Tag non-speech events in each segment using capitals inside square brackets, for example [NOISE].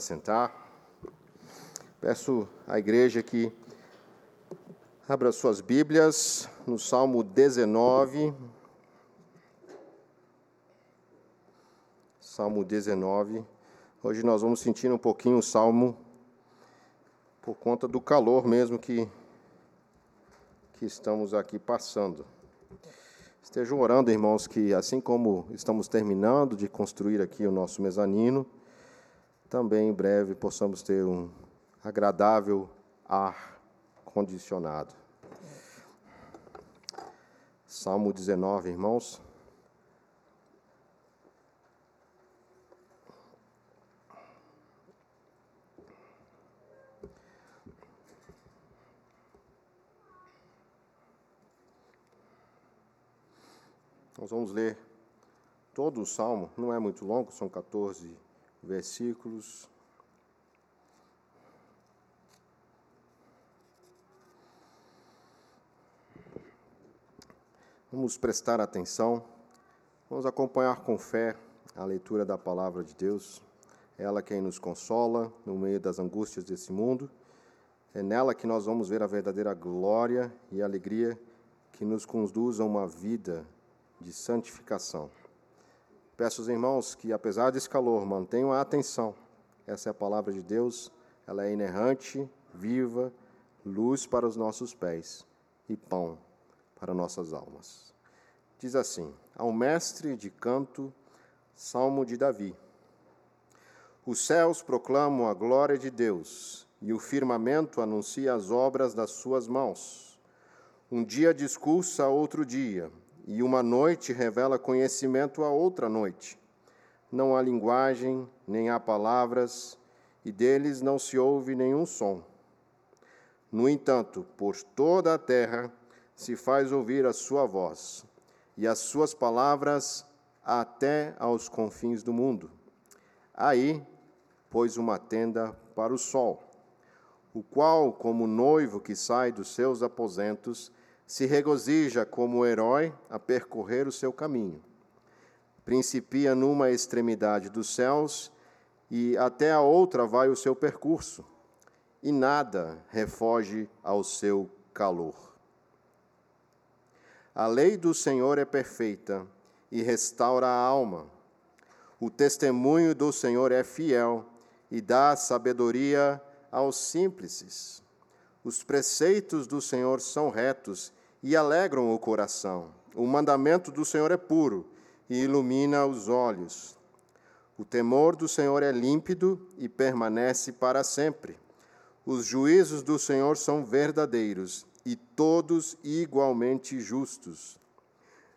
sentar. Peço à igreja que abra suas Bíblias no Salmo 19. Salmo 19. Hoje nós vamos sentir um pouquinho o salmo por conta do calor mesmo que, que estamos aqui passando. Estejam orando, irmãos, que assim como estamos terminando de construir aqui o nosso mezanino, também em breve possamos ter um agradável ar condicionado. Salmo 19, irmãos. Nós vamos ler todo o salmo, não é muito longo, são 14 versículos. Vamos prestar atenção, vamos acompanhar com fé a leitura da palavra de Deus. É ela quem nos consola no meio das angústias desse mundo. É nela que nós vamos ver a verdadeira glória e alegria que nos conduz a uma vida de santificação. Peço aos irmãos que, apesar desse calor, mantenham a atenção. Essa é a palavra de Deus, ela é inerrante, viva, luz para os nossos pés e pão para nossas almas. Diz assim: Ao mestre de canto, Salmo de Davi. Os céus proclamam a glória de Deus, e o firmamento anuncia as obras das suas mãos. Um dia discursa outro dia, e uma noite revela conhecimento a outra noite. Não há linguagem, nem há palavras, e deles não se ouve nenhum som. No entanto, por toda a terra se faz ouvir a sua voz, e as suas palavras até aos confins do mundo. Aí pôs uma tenda para o sol, o qual, como noivo que sai dos seus aposentos, se regozija como herói a percorrer o seu caminho. Principia numa extremidade dos céus e até a outra vai o seu percurso, e nada refoge ao seu calor. A lei do Senhor é perfeita e restaura a alma. O testemunho do Senhor é fiel e dá sabedoria aos simples. Os preceitos do Senhor são retos e alegram o coração. O mandamento do Senhor é puro e ilumina os olhos. O temor do Senhor é límpido e permanece para sempre. Os juízos do Senhor são verdadeiros e todos igualmente justos.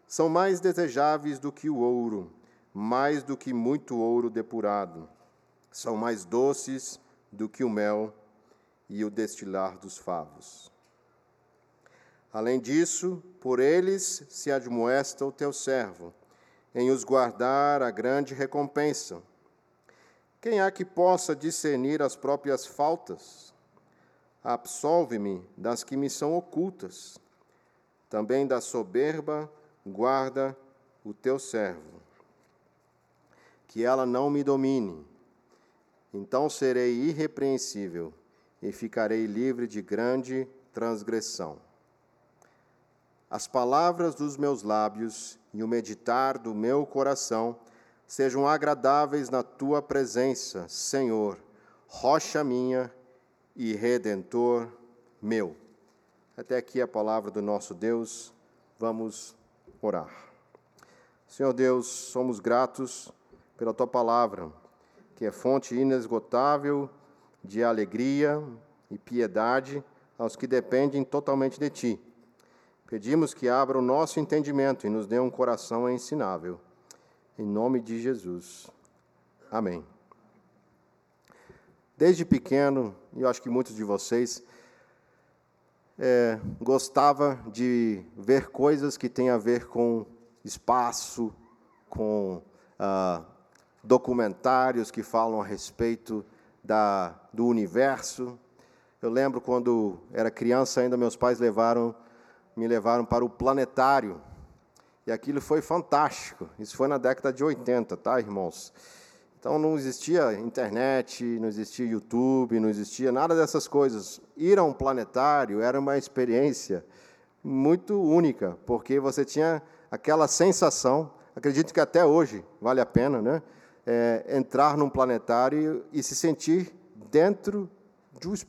São mais desejáveis do que o ouro, mais do que muito ouro depurado. São mais doces do que o mel e o destilar dos favos. Além disso, por eles se admoesta o teu servo, em os guardar a grande recompensa. Quem há que possa discernir as próprias faltas? Absolve-me das que me são ocultas. Também da soberba guarda o teu servo. Que ela não me domine. Então serei irrepreensível e ficarei livre de grande transgressão. As palavras dos meus lábios e o meditar do meu coração sejam agradáveis na tua presença, Senhor, rocha minha e redentor meu. Até aqui a palavra do nosso Deus. Vamos orar. Senhor Deus, somos gratos pela tua palavra, que é fonte inesgotável de alegria e piedade aos que dependem totalmente de ti. Pedimos que abra o nosso entendimento e nos dê um coração ensinável. Em nome de Jesus. Amém. Desde pequeno, e eu acho que muitos de vocês é, gostava de ver coisas que têm a ver com espaço, com ah, documentários que falam a respeito da, do universo. Eu lembro quando era criança, ainda meus pais levaram me levaram para o planetário. E aquilo foi fantástico. Isso foi na década de 80, tá, irmãos? Então não existia internet, não existia YouTube, não existia nada dessas coisas. Ir a um planetário era uma experiência muito única, porque você tinha aquela sensação, acredito que até hoje vale a pena, né? É, entrar num planetário e se sentir dentro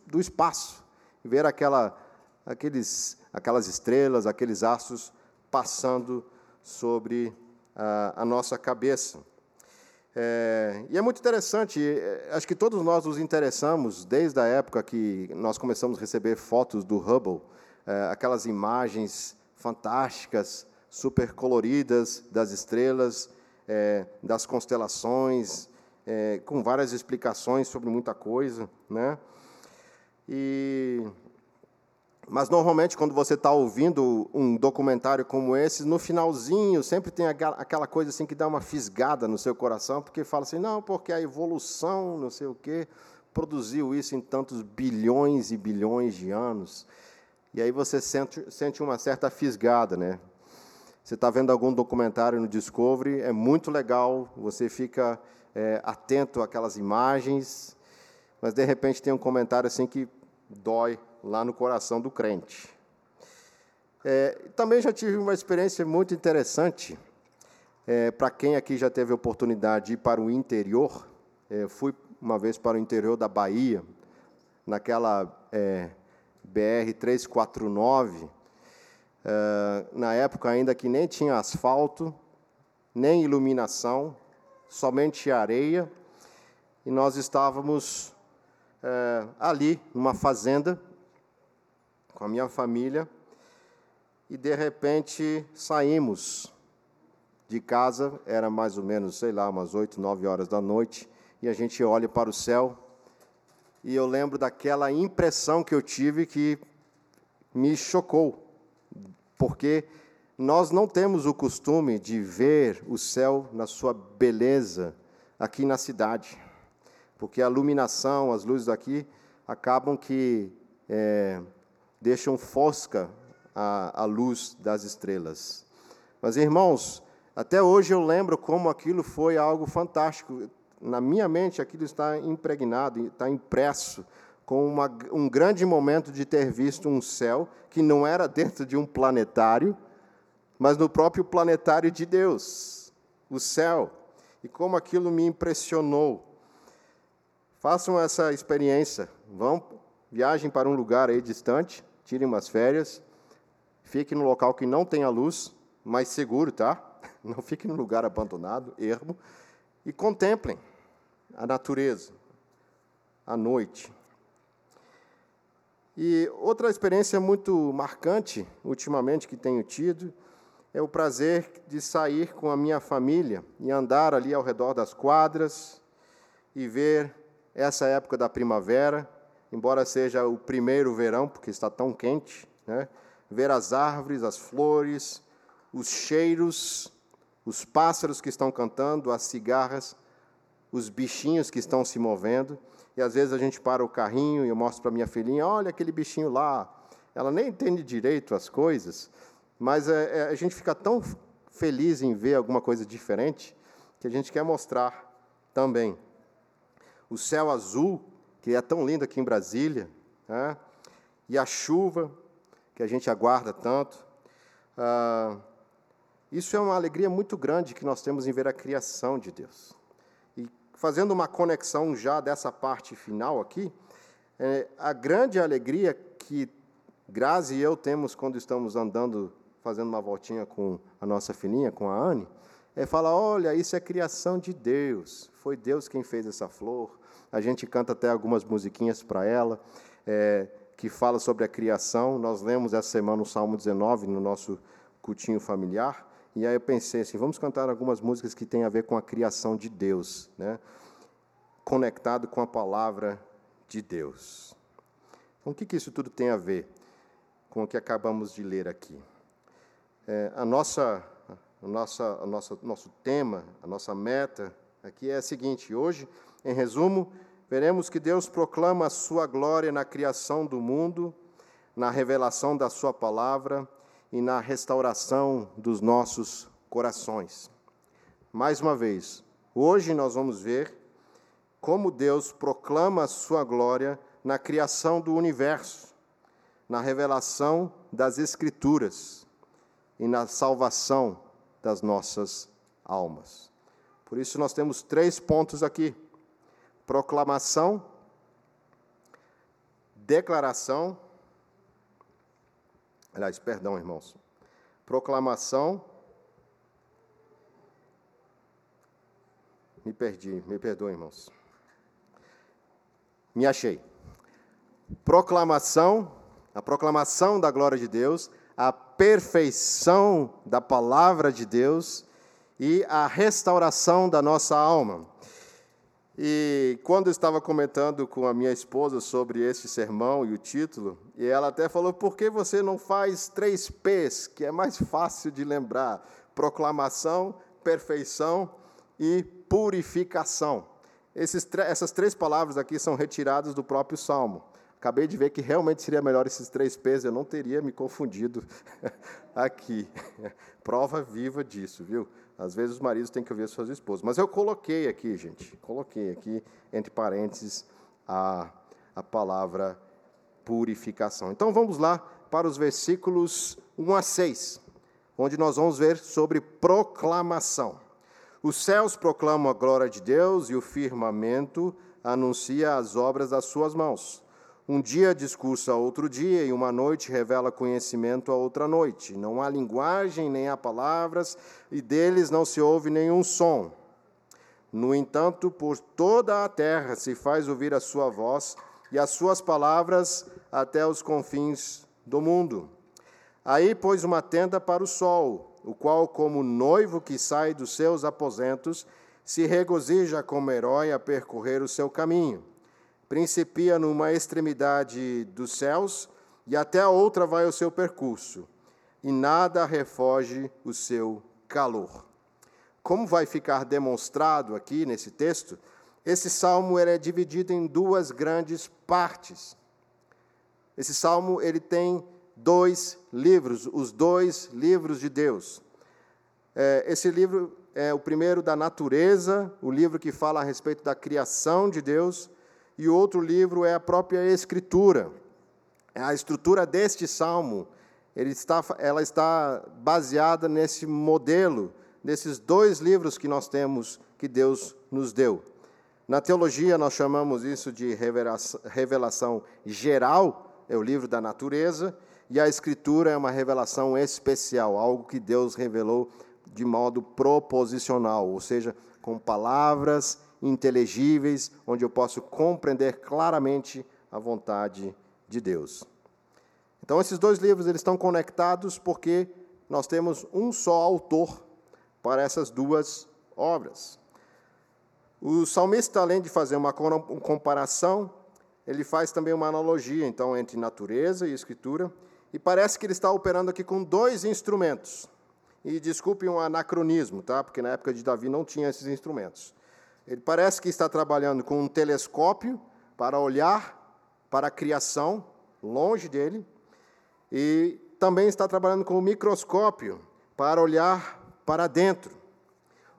do espaço, ver aquela, aqueles, aquelas estrelas, aqueles astros passando sobre a, a nossa cabeça. É, e é muito interessante, é, acho que todos nós nos interessamos, desde a época que nós começamos a receber fotos do Hubble, é, aquelas imagens fantásticas, super coloridas das estrelas, é, das constelações, é, com várias explicações sobre muita coisa. Né? E mas normalmente quando você está ouvindo um documentário como esse, no finalzinho sempre tem aquela coisa assim que dá uma fisgada no seu coração, porque fala assim, não, porque a evolução, não sei o quê, produziu isso em tantos bilhões e bilhões de anos. E aí você sente, sente uma certa fisgada, né? Você está vendo algum documentário no Discovery, é muito legal, você fica é, atento àquelas imagens, mas de repente tem um comentário assim que dói lá no coração do crente. É, também já tive uma experiência muito interessante. É, para quem aqui já teve oportunidade de ir para o interior, é, fui uma vez para o interior da Bahia, naquela é, BR 349, é, na época ainda que nem tinha asfalto, nem iluminação, somente areia, e nós estávamos é, ali, numa fazenda, com a minha família, e de repente saímos de casa, era mais ou menos, sei lá, umas oito, nove horas da noite, e a gente olha para o céu, e eu lembro daquela impressão que eu tive que me chocou, porque nós não temos o costume de ver o céu na sua beleza aqui na cidade, porque a iluminação, as luzes daqui acabam que é, deixam fosca a, a luz das estrelas. Mas, irmãos, até hoje eu lembro como aquilo foi algo fantástico. Na minha mente, aquilo está impregnado, está impresso com uma, um grande momento de ter visto um céu que não era dentro de um planetário, mas no próprio planetário de Deus, o céu. E como aquilo me impressionou. Façam essa experiência. Vão, viajem para um lugar aí distante, tirem umas férias, fique no local que não tenha luz, mais seguro, tá? [LAUGHS] Não fique num lugar abandonado, ermo, e contemplem a natureza, a noite. E outra experiência muito marcante, ultimamente, que tenho tido, é o prazer de sair com a minha família e andar ali ao redor das quadras e ver essa época da primavera, embora seja o primeiro verão, porque está tão quente, né? ver as árvores, as flores, os cheiros, os pássaros que estão cantando, as cigarras, os bichinhos que estão se movendo. E às vezes a gente para o carrinho e eu mostro para minha filhinha: olha aquele bichinho lá. Ela nem entende direito as coisas, mas é, é, a gente fica tão feliz em ver alguma coisa diferente que a gente quer mostrar também. O céu azul que é tão lindo aqui em Brasília, né? e a chuva, que a gente aguarda tanto. Ah, isso é uma alegria muito grande que nós temos em ver a criação de Deus. E fazendo uma conexão já dessa parte final aqui, é, a grande alegria que Grazi e eu temos quando estamos andando, fazendo uma voltinha com a nossa filhinha, com a Anne, é falar: olha, isso é criação de Deus. Foi Deus quem fez essa flor, a gente canta até algumas musiquinhas para ela, é, que fala sobre a criação. Nós lemos essa semana o Salmo 19 no nosso cultinho familiar. E aí eu pensei assim, vamos cantar algumas músicas que têm a ver com a criação de Deus, né? conectado com a palavra de Deus. Então, o que, que isso tudo tem a ver com o que acabamos de ler aqui? É, a nossa, a nossa, a nossa, nosso tema, a nossa meta aqui é a seguinte: hoje em resumo, veremos que Deus proclama a sua glória na criação do mundo, na revelação da sua palavra e na restauração dos nossos corações. Mais uma vez, hoje nós vamos ver como Deus proclama a sua glória na criação do universo, na revelação das Escrituras e na salvação das nossas almas. Por isso, nós temos três pontos aqui: proclamação, declaração, aliás, perdão, irmãos, proclamação, me perdi, me perdoem, irmãos. Me achei. Proclamação, a proclamação da glória de Deus, a perfeição da palavra de Deus e a restauração da nossa alma. E quando eu estava comentando com a minha esposa sobre este sermão e o título, e ela até falou: por que você não faz três P's, que é mais fácil de lembrar? Proclamação, perfeição e purificação. Esses, essas três palavras aqui são retiradas do próprio Salmo. Acabei de ver que realmente seria melhor esses três P's, eu não teria me confundido [LAUGHS] aqui. Prova viva disso, viu? Às vezes os maridos têm que ouvir suas esposas. Mas eu coloquei aqui, gente, coloquei aqui, entre parênteses, a, a palavra purificação. Então vamos lá para os versículos 1 a 6, onde nós vamos ver sobre proclamação. Os céus proclamam a glória de Deus e o firmamento anuncia as obras das suas mãos. Um dia discursa a outro dia, e uma noite revela conhecimento a outra noite. Não há linguagem, nem há palavras, e deles não se ouve nenhum som. No entanto, por toda a terra se faz ouvir a sua voz, e as suas palavras até os confins do mundo. Aí pôs uma tenda para o sol, o qual, como noivo que sai dos seus aposentos, se regozija como herói a percorrer o seu caminho principia numa extremidade dos céus e até a outra vai o seu percurso, e nada refoge o seu calor. Como vai ficar demonstrado aqui nesse texto, esse salmo é dividido em duas grandes partes. Esse salmo ele tem dois livros, os dois livros de Deus. É, esse livro é o primeiro da natureza, o livro que fala a respeito da criação de Deus, e outro livro é a própria Escritura. A estrutura deste salmo está, ela está baseada nesse modelo, nesses dois livros que nós temos, que Deus nos deu. Na teologia, nós chamamos isso de revelação, revelação geral, é o livro da natureza, e a Escritura é uma revelação especial, algo que Deus revelou de modo proposicional, ou seja, com palavras inteligíveis, onde eu posso compreender claramente a vontade de Deus. Então, esses dois livros eles estão conectados porque nós temos um só autor para essas duas obras. O salmista, além de fazer uma comparação, ele faz também uma analogia, então, entre natureza e escritura, e parece que ele está operando aqui com dois instrumentos. E desculpe um anacronismo, tá? Porque na época de Davi não tinha esses instrumentos. Ele parece que está trabalhando com um telescópio para olhar para a criação longe dele e também está trabalhando com um microscópio para olhar para dentro.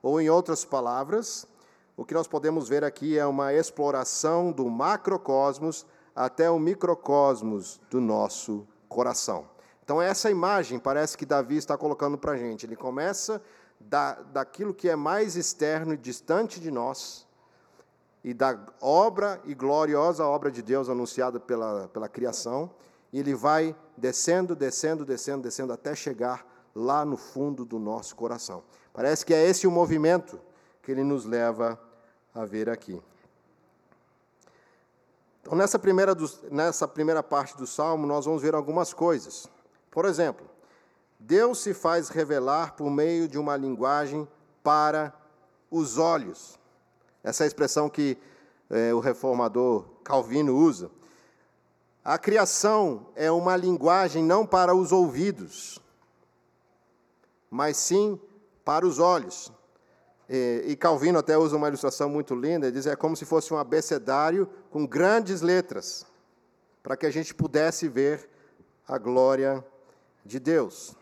Ou, em outras palavras, o que nós podemos ver aqui é uma exploração do macrocosmos até o microcosmos do nosso coração. Então, essa imagem parece que Davi está colocando para a gente. Ele começa da, daquilo que é mais externo e distante de nós, e da obra e gloriosa obra de Deus anunciada pela, pela criação, e ele vai descendo, descendo, descendo, descendo, até chegar lá no fundo do nosso coração. Parece que é esse o movimento que ele nos leva a ver aqui. Então, nessa primeira, do, nessa primeira parte do salmo, nós vamos ver algumas coisas. Por exemplo, Deus se faz revelar por meio de uma linguagem para os olhos. Essa é a expressão que é, o reformador Calvino usa. A criação é uma linguagem não para os ouvidos, mas sim para os olhos. E, e Calvino até usa uma ilustração muito linda, ele diz é como se fosse um abecedário com grandes letras, para que a gente pudesse ver a glória de Deus.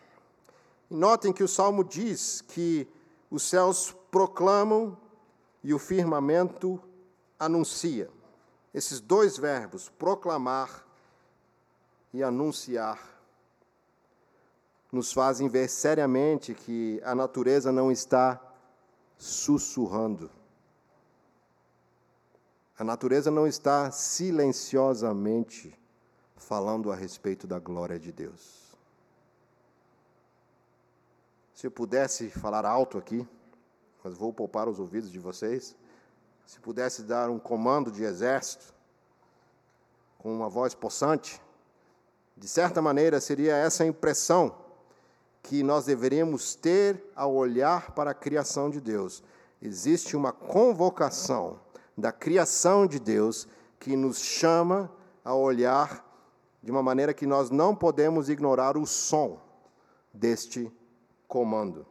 Notem que o salmo diz que os céus proclamam e o firmamento anuncia. Esses dois verbos, proclamar e anunciar, nos fazem ver seriamente que a natureza não está sussurrando. A natureza não está silenciosamente falando a respeito da glória de Deus. Se eu pudesse falar alto aqui, mas vou poupar os ouvidos de vocês, se pudesse dar um comando de exército com uma voz possante, de certa maneira seria essa impressão que nós deveríamos ter ao olhar para a criação de Deus. Existe uma convocação da criação de Deus que nos chama a olhar de uma maneira que nós não podemos ignorar o som deste comando.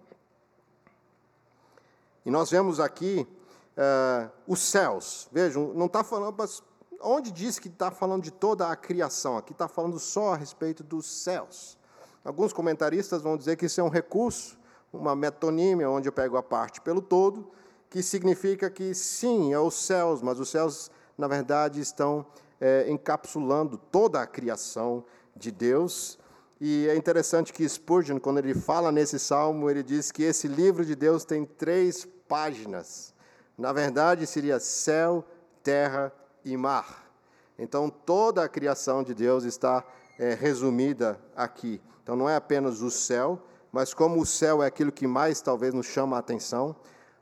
E nós vemos aqui uh, os céus. Vejam, não está falando, mas onde diz que está falando de toda a criação? Aqui está falando só a respeito dos céus. Alguns comentaristas vão dizer que isso é um recurso, uma metonímia, onde eu pego a parte pelo todo, que significa que sim, é os céus, mas os céus, na verdade, estão é, encapsulando toda a criação de Deus. E é interessante que Spurgeon, quando ele fala nesse salmo, ele diz que esse livro de Deus tem três páginas. Na verdade, seria céu, terra e mar. Então, toda a criação de Deus está é, resumida aqui. Então não é apenas o céu, mas como o céu é aquilo que mais talvez nos chama a atenção,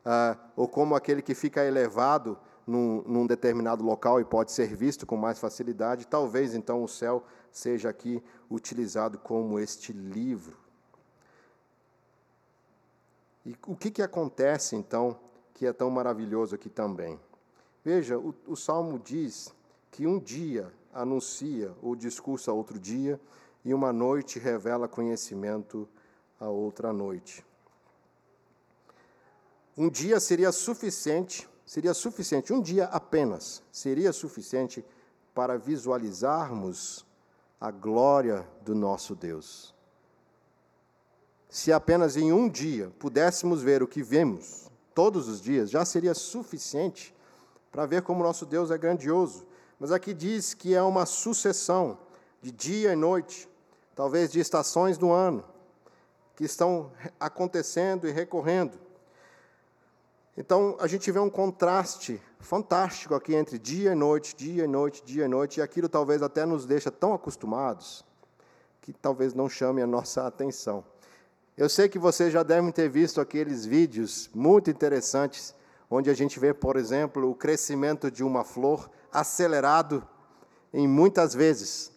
uh, ou como aquele que fica elevado num, num, determinado local e pode ser visto com mais facilidade, talvez então o céu seja aqui utilizado como este livro. E o que, que acontece então que é tão maravilhoso aqui também? Veja, o, o salmo diz que um dia anuncia ou discursa outro dia, e uma noite revela conhecimento a outra noite. Um dia seria suficiente, seria suficiente, um dia apenas, seria suficiente para visualizarmos a glória do nosso Deus. Se apenas em um dia pudéssemos ver o que vemos todos os dias, já seria suficiente para ver como nosso Deus é grandioso. Mas aqui diz que é uma sucessão de dia e noite, talvez de estações do ano, que estão acontecendo e recorrendo. Então, a gente vê um contraste fantástico aqui entre dia e noite, dia e noite, dia e noite, e aquilo talvez até nos deixa tão acostumados que talvez não chame a nossa [LAUGHS] atenção. Eu sei que vocês já devem ter visto aqueles vídeos muito interessantes, onde a gente vê, por exemplo, o crescimento de uma flor acelerado em muitas vezes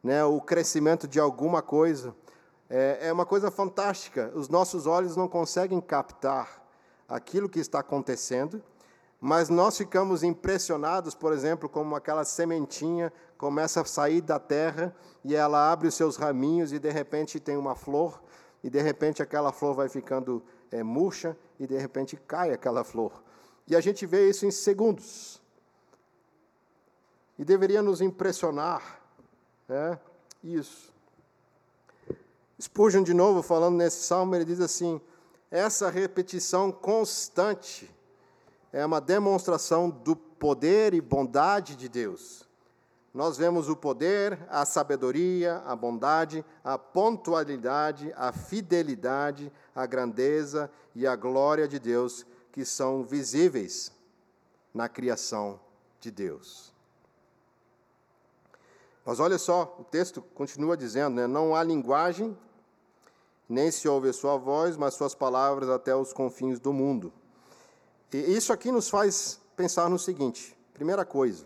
né, o crescimento de alguma coisa. É, é uma coisa fantástica. Os nossos olhos não conseguem captar aquilo que está acontecendo, mas nós ficamos impressionados, por exemplo, como aquela sementinha começa a sair da terra e ela abre os seus raminhos e de repente tem uma flor e de repente aquela flor vai ficando é, murcha e de repente cai aquela flor. E a gente vê isso em segundos. E deveria nos impressionar é isso. Spurgeon, de novo, falando nesse salmo, ele diz assim: essa repetição constante é uma demonstração do poder e bondade de Deus. Nós vemos o poder, a sabedoria, a bondade, a pontualidade, a fidelidade, a grandeza e a glória de Deus que são visíveis na criação de Deus. Mas olha só, o texto continua dizendo, né, não há linguagem, nem se ouve a sua voz, mas suas palavras até os confins do mundo. E isso aqui nos faz pensar no seguinte: primeira coisa,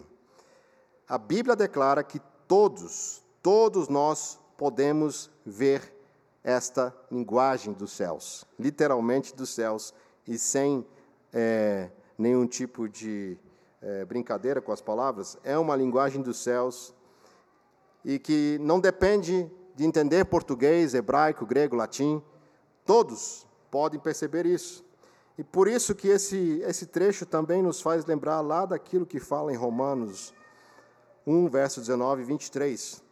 a Bíblia declara que todos, todos nós podemos ver esta linguagem dos céus, literalmente dos céus, e sem é, nenhum tipo de é, brincadeira com as palavras, é uma linguagem dos céus e que não depende de entender português, hebraico, grego, latim. Todos podem perceber isso. E por isso que esse, esse trecho também nos faz lembrar lá daquilo que fala em Romanos 1, verso 19 e 23.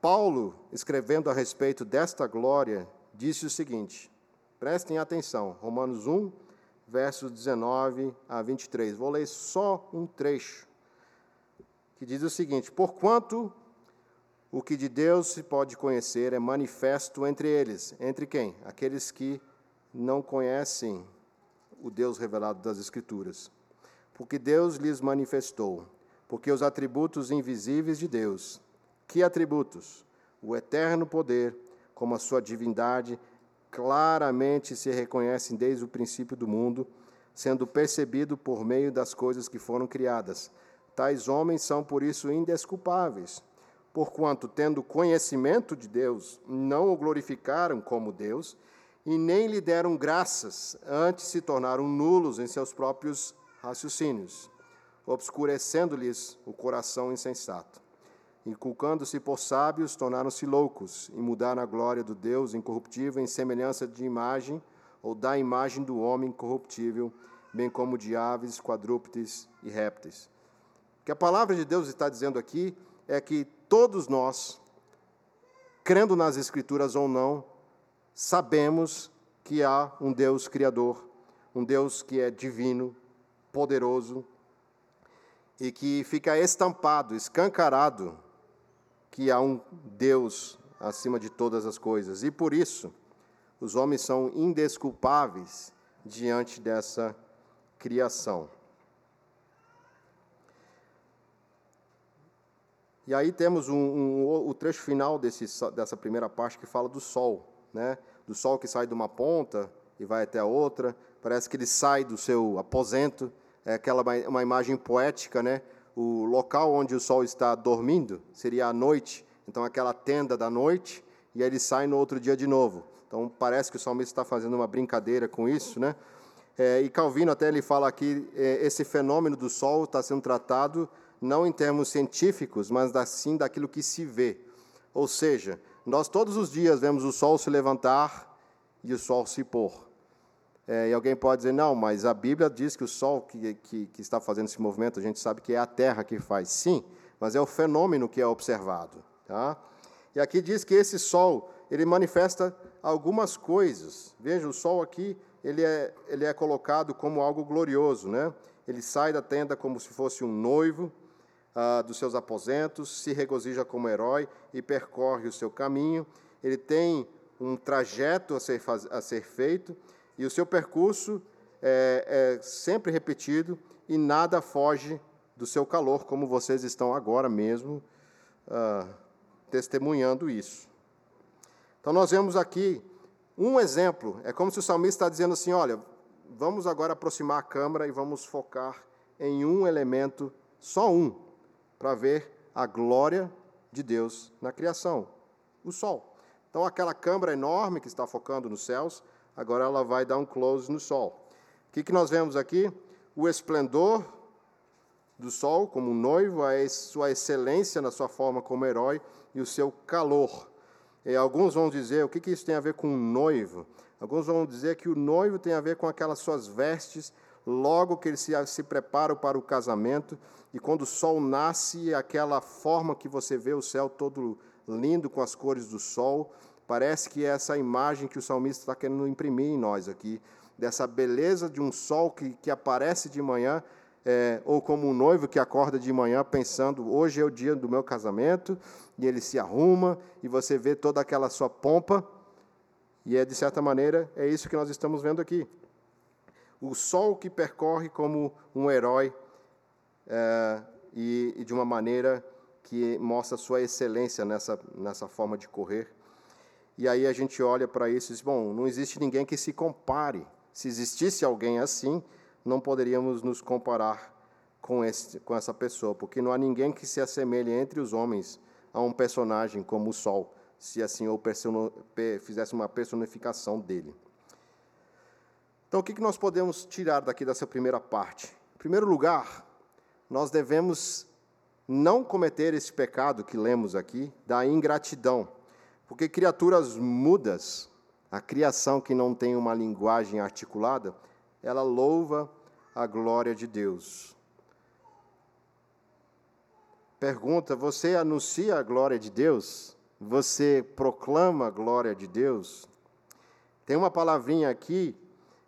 Paulo, escrevendo a respeito desta glória, disse o seguinte: prestem atenção, Romanos 1, versos 19 a 23. Vou ler só um trecho, que diz o seguinte: Porquanto o que de Deus se pode conhecer é manifesto entre eles. Entre quem? Aqueles que não conhecem o Deus revelado das Escrituras. Porque Deus lhes manifestou. Porque os atributos invisíveis de Deus. Que atributos? O eterno poder, como a sua divindade, claramente se reconhecem desde o princípio do mundo, sendo percebido por meio das coisas que foram criadas. Tais homens são por isso indesculpáveis porquanto, tendo conhecimento de Deus, não o glorificaram como Deus e nem lhe deram graças, antes se tornaram nulos em seus próprios raciocínios, obscurecendo-lhes o coração insensato. Inculcando-se por sábios, tornaram-se loucos e mudaram a glória do Deus incorruptível em semelhança de imagem ou da imagem do homem corruptível, bem como de aves, quadrúpedes e répteis. O que a palavra de Deus está dizendo aqui é que todos nós, crendo nas Escrituras ou não, sabemos que há um Deus Criador, um Deus que é divino, poderoso e que fica estampado, escancarado, que há um Deus acima de todas as coisas. E por isso, os homens são indesculpáveis diante dessa criação. E aí temos um, um, o trecho final desse, dessa primeira parte que fala do sol, né? do sol que sai de uma ponta e vai até a outra. Parece que ele sai do seu aposento. É aquela uma imagem poética, né? O local onde o sol está dormindo seria a noite. Então aquela tenda da noite e aí ele sai no outro dia de novo. Então parece que o salmista está fazendo uma brincadeira com isso, né? É, e Calvino até ele fala aqui é, esse fenômeno do sol está sendo tratado não em termos científicos, mas sim daquilo que se vê. Ou seja, nós todos os dias vemos o sol se levantar e o sol se pôr. É, e alguém pode dizer, não, mas a Bíblia diz que o sol que, que, que, está fazendo esse movimento, a gente sabe que é a Terra que faz. Sim, mas é o fenômeno que é observado. Tá? E aqui diz que esse sol, ele manifesta algumas coisas. Veja, o sol aqui, ele é, ele é colocado como algo glorioso. Né? Ele sai da tenda como se fosse um noivo, ah, dos seus aposentos, se regozija como herói e percorre o seu caminho. Ele tem um trajeto a ser, a ser feito e o seu percurso é, é sempre repetido e nada foge do seu calor, como vocês estão agora mesmo ah, testemunhando isso. Então, nós vemos aqui um exemplo. É como se o salmista está dizendo assim: olha, vamos agora aproximar a câmera e vamos focar em um elemento, só um, para ver a glória de Deus na criação, o sol. Então, aquela câmera enorme que está focando nos céus, agora ela vai dar um close no sol. O que, que nós vemos aqui? O esplendor do sol como um noivo, a sua excelência na sua forma como herói e o seu calor. E alguns vão dizer, o que, que isso tem a ver com um noivo? Alguns vão dizer que o noivo tem a ver com aquelas suas vestes logo que ele se, se prepara para o casamento, e quando o sol nasce, aquela forma que você vê o céu todo lindo com as cores do sol, parece que é essa imagem que o salmista está querendo imprimir em nós aqui, dessa beleza de um sol que, que aparece de manhã, é, ou como um noivo que acorda de manhã pensando, hoje é o dia do meu casamento, e ele se arruma, e você vê toda aquela sua pompa, e é de certa maneira, é isso que nós estamos vendo aqui o sol que percorre como um herói é, e, e, de uma maneira que mostra sua excelência nessa, nessa forma de correr. E aí a gente olha para isso e diz: bom, não existe ninguém que se compare. Se existisse alguém assim, não poderíamos nos comparar com, esse, com essa pessoa, porque não há ninguém que se assemelhe entre os homens a um personagem como o Sol, se assim ou fizesse uma personificação dele. Então, o que nós podemos tirar daqui dessa primeira parte? Em primeiro lugar, nós devemos não cometer esse pecado que lemos aqui, da ingratidão, porque criaturas mudas, a criação que não tem uma linguagem articulada, ela louva a glória de Deus. Pergunta: você anuncia a glória de Deus? Você proclama a glória de Deus? Tem uma palavrinha aqui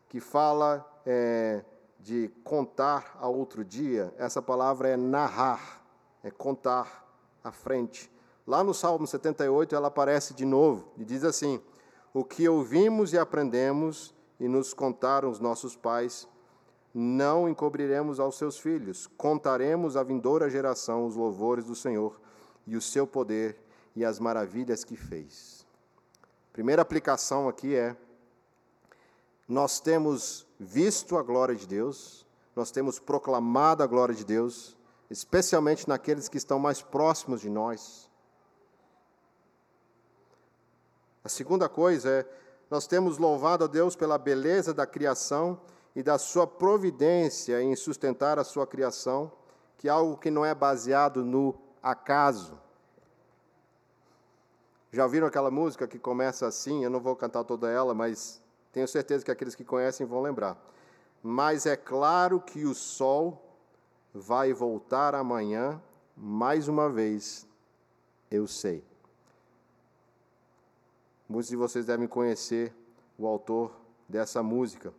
que fala é, de contar a outro dia, essa palavra é narrar, é contar à frente. Lá no Salmo 78 ela aparece de novo e diz assim: O que ouvimos e aprendemos e nos contaram os nossos pais, não encobriremos aos seus filhos, contaremos à vindoura geração os louvores do Senhor e o seu poder e as maravilhas que fez. Primeira aplicação aqui é: nós temos visto a glória de Deus, nós temos proclamado a glória de Deus, especialmente naqueles que estão mais próximos de nós. A segunda coisa é, nós temos louvado a Deus pela beleza da criação e da sua providência em sustentar a sua criação, que é algo que não é baseado no acaso. Já ouviram aquela música que começa assim? Eu não vou cantar toda ela, mas tenho certeza que aqueles que conhecem vão lembrar. Mas é claro que o sol vai voltar amanhã, mais uma vez, eu sei. Muitos de vocês devem conhecer o autor dessa música.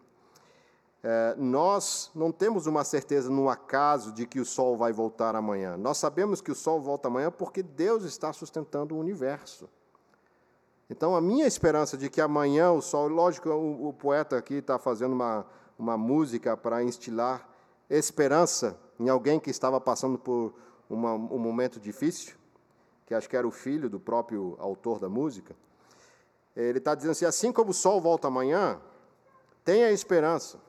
É, nós não temos uma certeza no acaso de que o sol vai voltar amanhã. Nós sabemos que o sol volta amanhã porque Deus está sustentando o universo. Então, a minha esperança de que amanhã o sol, lógico, o, o poeta aqui está fazendo uma, uma música para instilar esperança em alguém que estava passando por uma, um momento difícil, que acho que era o filho do próprio autor da música. Ele está dizendo assim: assim como o sol volta amanhã, tenha esperança.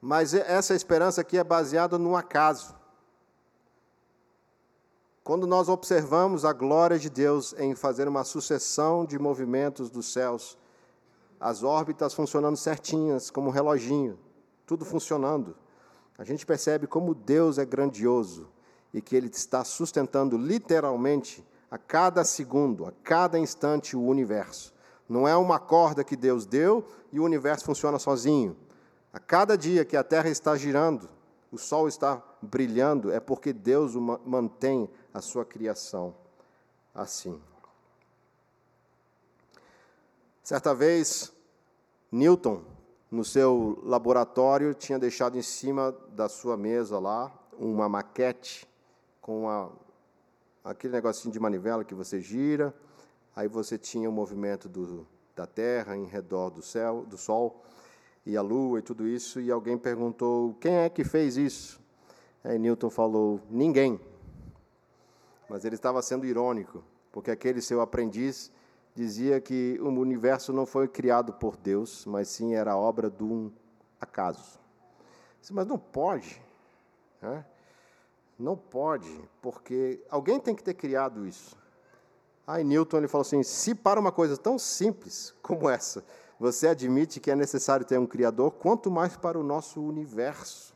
Mas essa esperança aqui é baseada no acaso. Quando nós observamos a glória de Deus em fazer uma sucessão de movimentos dos céus, as órbitas funcionando certinhas, como um reloginho, tudo funcionando, a gente percebe como Deus é grandioso e que Ele está sustentando literalmente a cada segundo, a cada instante o universo. Não é uma corda que Deus deu e o universo funciona sozinho. A cada dia que a Terra está girando, o Sol está brilhando, é porque Deus mantém a sua criação assim. Certa vez, Newton, no seu laboratório, tinha deixado em cima da sua mesa lá uma maquete com uma aquele negocinho de manivela que você gira, aí você tinha o movimento do, da Terra em redor do céu, do Sol e a Lua e tudo isso, e alguém perguntou quem é que fez isso. Aí Newton falou ninguém, mas ele estava sendo irônico, porque aquele seu aprendiz dizia que o universo não foi criado por Deus, mas sim era obra de um acaso. Mas não pode. Né? Não pode, porque alguém tem que ter criado isso. Aí Newton ele falou assim: se para uma coisa tão simples como essa, você admite que é necessário ter um Criador, quanto mais para o nosso universo.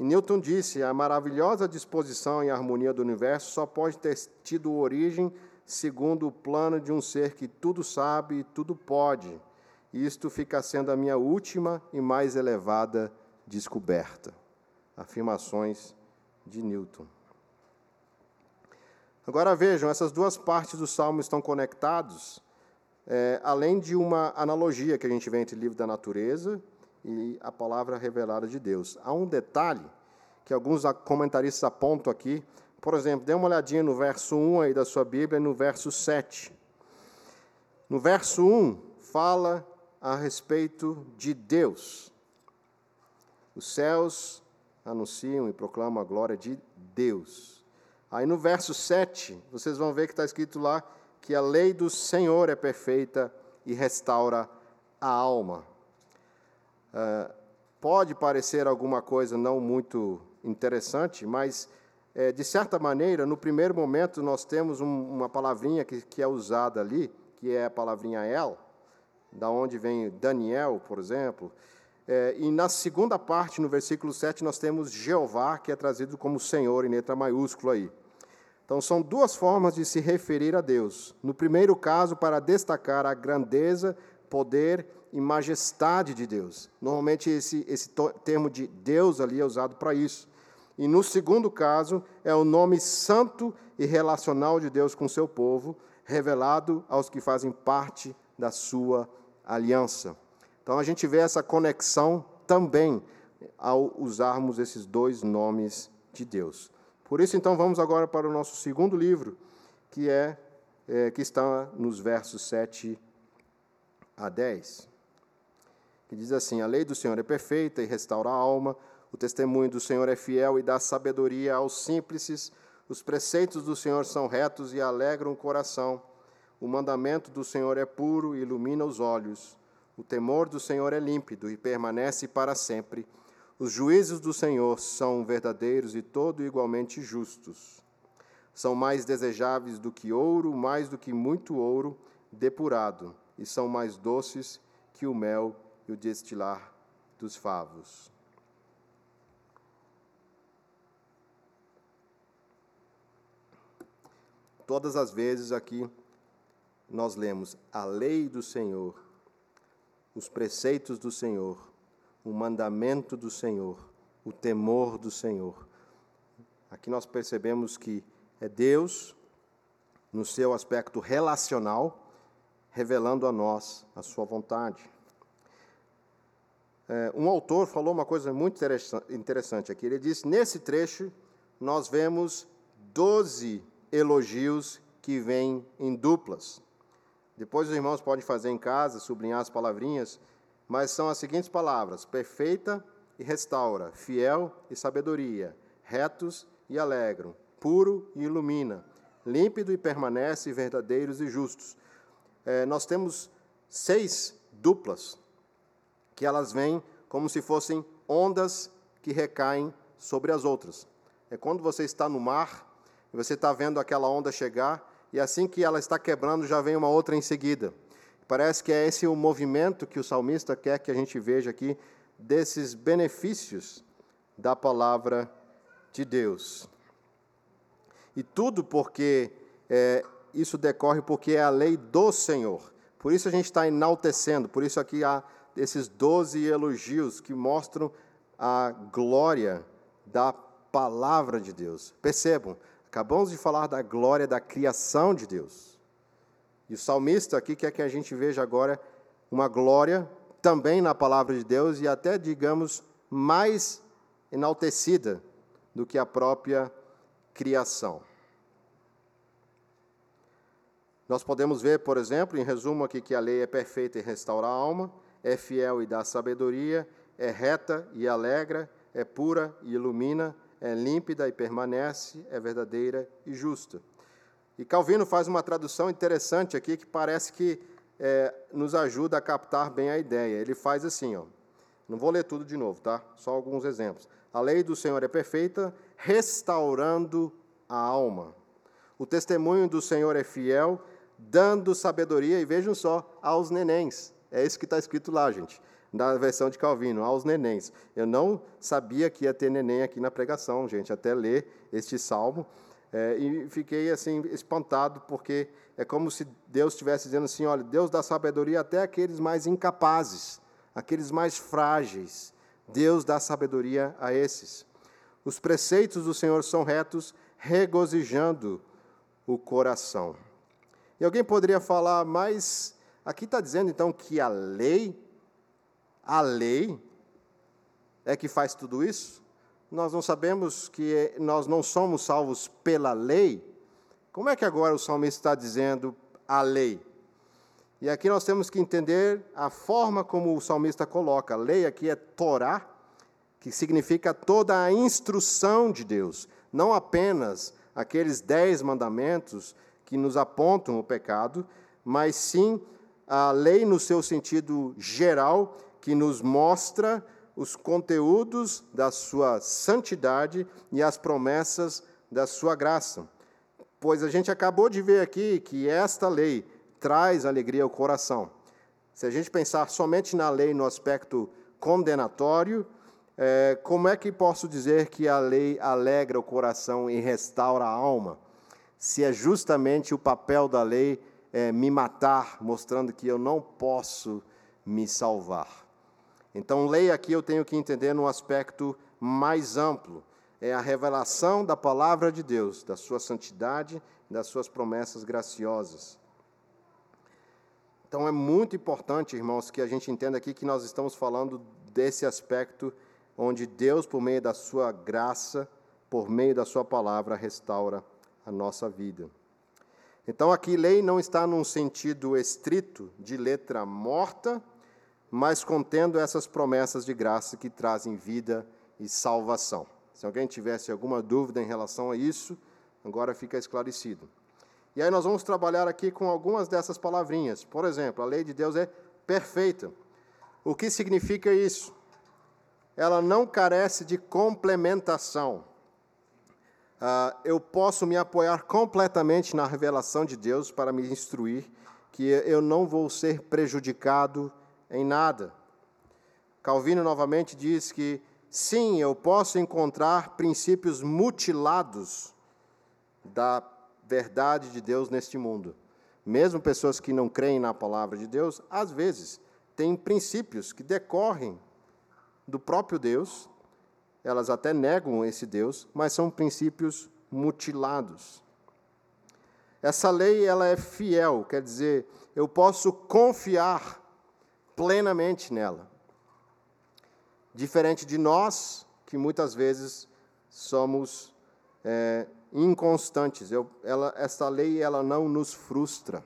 E Newton disse: a maravilhosa disposição e harmonia do universo só pode ter tido origem segundo o plano de um ser que tudo sabe e tudo pode. E isto fica sendo a minha última e mais elevada descoberta. Afirmações de Newton. Agora vejam, essas duas partes do Salmo estão conectados, é, além de uma analogia que a gente vê entre livro da natureza e a palavra revelada de Deus. Há um detalhe que alguns comentaristas apontam aqui. Por exemplo, dê uma olhadinha no verso 1 aí da sua Bíblia no verso 7. No verso 1, fala a respeito de Deus. Os céus anunciam e proclamam a glória de Deus. Aí no verso 7, vocês vão ver que está escrito lá que a lei do Senhor é perfeita e restaura a alma. Uh, pode parecer alguma coisa não muito interessante, mas, é, de certa maneira, no primeiro momento, nós temos um, uma palavrinha que, que, é usada ali, que é a palavrinha El, da onde vem Daniel, por exemplo, é, e na segunda parte, no versículo 7, nós temos Jeová, que é trazido como Senhor em letra maiúscula aí. Então, são duas formas de se referir a Deus. No primeiro caso, para destacar a grandeza, poder e majestade de Deus. Normalmente, esse, esse termo de Deus ali é usado para isso. E no segundo caso, é o nome santo e relacional de Deus com seu povo, revelado aos que fazem parte da sua aliança. Então a gente vê essa conexão também ao usarmos esses dois nomes de Deus. Por isso, então, vamos agora para o nosso segundo livro, que é, é que está nos versos 7 a 10. Que diz assim: A lei do Senhor é perfeita e restaura a alma, o testemunho do Senhor é fiel e dá sabedoria aos simples, os preceitos do Senhor são retos e alegram o coração. O mandamento do Senhor é puro e ilumina os olhos. O temor do Senhor é límpido e permanece para sempre. Os juízos do Senhor são verdadeiros e todo igualmente justos. São mais desejáveis do que ouro, mais do que muito ouro depurado, e são mais doces que o mel e o destilar dos favos. Todas as vezes aqui nós lemos a lei do Senhor, os preceitos do Senhor, o mandamento do Senhor, o temor do Senhor. Aqui nós percebemos que é Deus, no seu aspecto relacional, revelando a nós a sua vontade. É, um autor falou uma coisa muito interessante aqui. Ele disse: nesse trecho, nós vemos doze elogios que vêm em duplas. Depois os irmãos podem fazer em casa, sublinhar as palavrinhas, mas são as seguintes palavras: perfeita e restaura, fiel e sabedoria, retos e alegram, puro e ilumina, límpido e permanece, verdadeiros e justos. É, nós temos seis duplas, que elas vêm como se fossem ondas que recaem sobre as outras. É quando você está no mar e você está vendo aquela onda chegar, e assim que ela está quebrando, já vem uma outra em seguida. Parece que é esse o movimento que o salmista quer que a gente veja aqui, desses benefícios da palavra de Deus. E tudo porque é, isso decorre porque é a lei do Senhor. Por isso a gente está enaltecendo, por isso aqui há esses doze elogios que mostram a glória da palavra de Deus. Percebam, Acabamos de falar da glória da criação de Deus. E o salmista aqui quer que a gente veja agora uma glória também na palavra de Deus e até, digamos, mais enaltecida do que a própria criação. Nós podemos ver, por exemplo, em resumo aqui, que a lei é perfeita e restaura a alma, é fiel e dá sabedoria, é reta e alegra, é pura e ilumina, é límpida e permanece, é verdadeira e justa. E Calvino faz uma tradução interessante aqui que parece que é, nos ajuda a captar bem a ideia. Ele faz assim, ó. Não vou ler tudo de novo, tá? Só alguns exemplos. A lei do Senhor é perfeita, restaurando a alma. O testemunho do Senhor é fiel, dando sabedoria, e vejam só, aos nenéns. É isso que está escrito lá, gente na versão de Calvino, aos nenéns. Eu não sabia que ia ter neném aqui na pregação, gente, até ler este salmo. É, e fiquei assim espantado, porque é como se Deus estivesse dizendo assim: olha, Deus dá sabedoria até aqueles mais incapazes, aqueles mais frágeis. Deus dá sabedoria a esses. Os preceitos do Senhor são retos, regozijando o coração. E alguém poderia falar, mas aqui está dizendo então que a lei a lei é que faz tudo isso? Nós não sabemos que nós não somos salvos pela lei? Como é que agora o salmista está dizendo a lei? E aqui nós temos que entender a forma como o salmista coloca. A lei aqui é Torá, que significa toda a instrução de Deus, não apenas aqueles dez mandamentos que nos apontam o pecado, mas sim a lei no seu sentido geral, que nos mostra os conteúdos da sua santidade e as promessas da sua graça. Pois a gente acabou de ver aqui que esta lei traz alegria ao coração. Se a gente pensar somente na lei no aspecto condenatório, é, como é que posso dizer que a lei alegra o coração e restaura a alma? Se é justamente o papel da lei é, me matar, mostrando que eu não posso me salvar. Então, lei aqui eu tenho que entender num aspecto mais amplo. É a revelação da palavra de Deus, da sua santidade, das suas promessas graciosas. Então é muito importante, irmãos, que a gente entenda aqui que nós estamos falando desse aspecto onde Deus, por meio da sua graça, por meio da sua palavra, restaura a nossa vida. Então aqui lei não está num sentido estrito de letra morta, mas contendo essas promessas de graça que trazem vida e salvação. Se alguém tivesse alguma dúvida em relação a isso, agora fica esclarecido. E aí nós vamos trabalhar aqui com algumas dessas palavrinhas. Por exemplo, a lei de Deus é perfeita. O que significa isso? Ela não carece de complementação. Uh, eu posso me apoiar completamente na revelação de Deus para me instruir que eu não vou ser prejudicado em nada. Calvino novamente diz que sim, eu posso encontrar princípios mutilados da verdade de Deus neste mundo. Mesmo pessoas que não creem na palavra de Deus, às vezes têm princípios que decorrem do próprio Deus elas até negam esse Deus, mas são princípios mutilados. Essa lei ela é fiel, quer dizer, eu posso confiar plenamente nela. Diferente de nós, que muitas vezes somos é, inconstantes. Eu, ela, essa lei ela não nos frustra.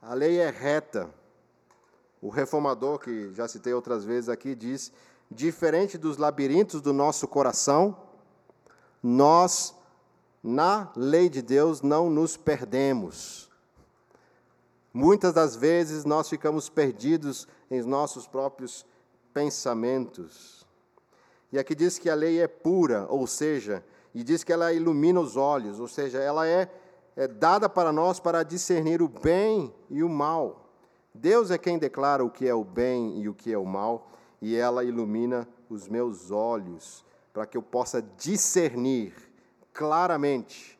A lei é reta. O reformador, que já citei outras vezes aqui, diz diferente dos labirintos do nosso coração, nós, na lei de Deus, não nos perdemos. Muitas das vezes nós ficamos perdidos em nossos próprios pensamentos. E aqui diz que a lei é pura, ou seja, e diz que ela ilumina os olhos, ou seja, ela é, é dada para nós para discernir o bem e o mal. Deus é quem declara o que é o bem e o que é o mal, e ela ilumina os meus olhos, para que eu possa discernir claramente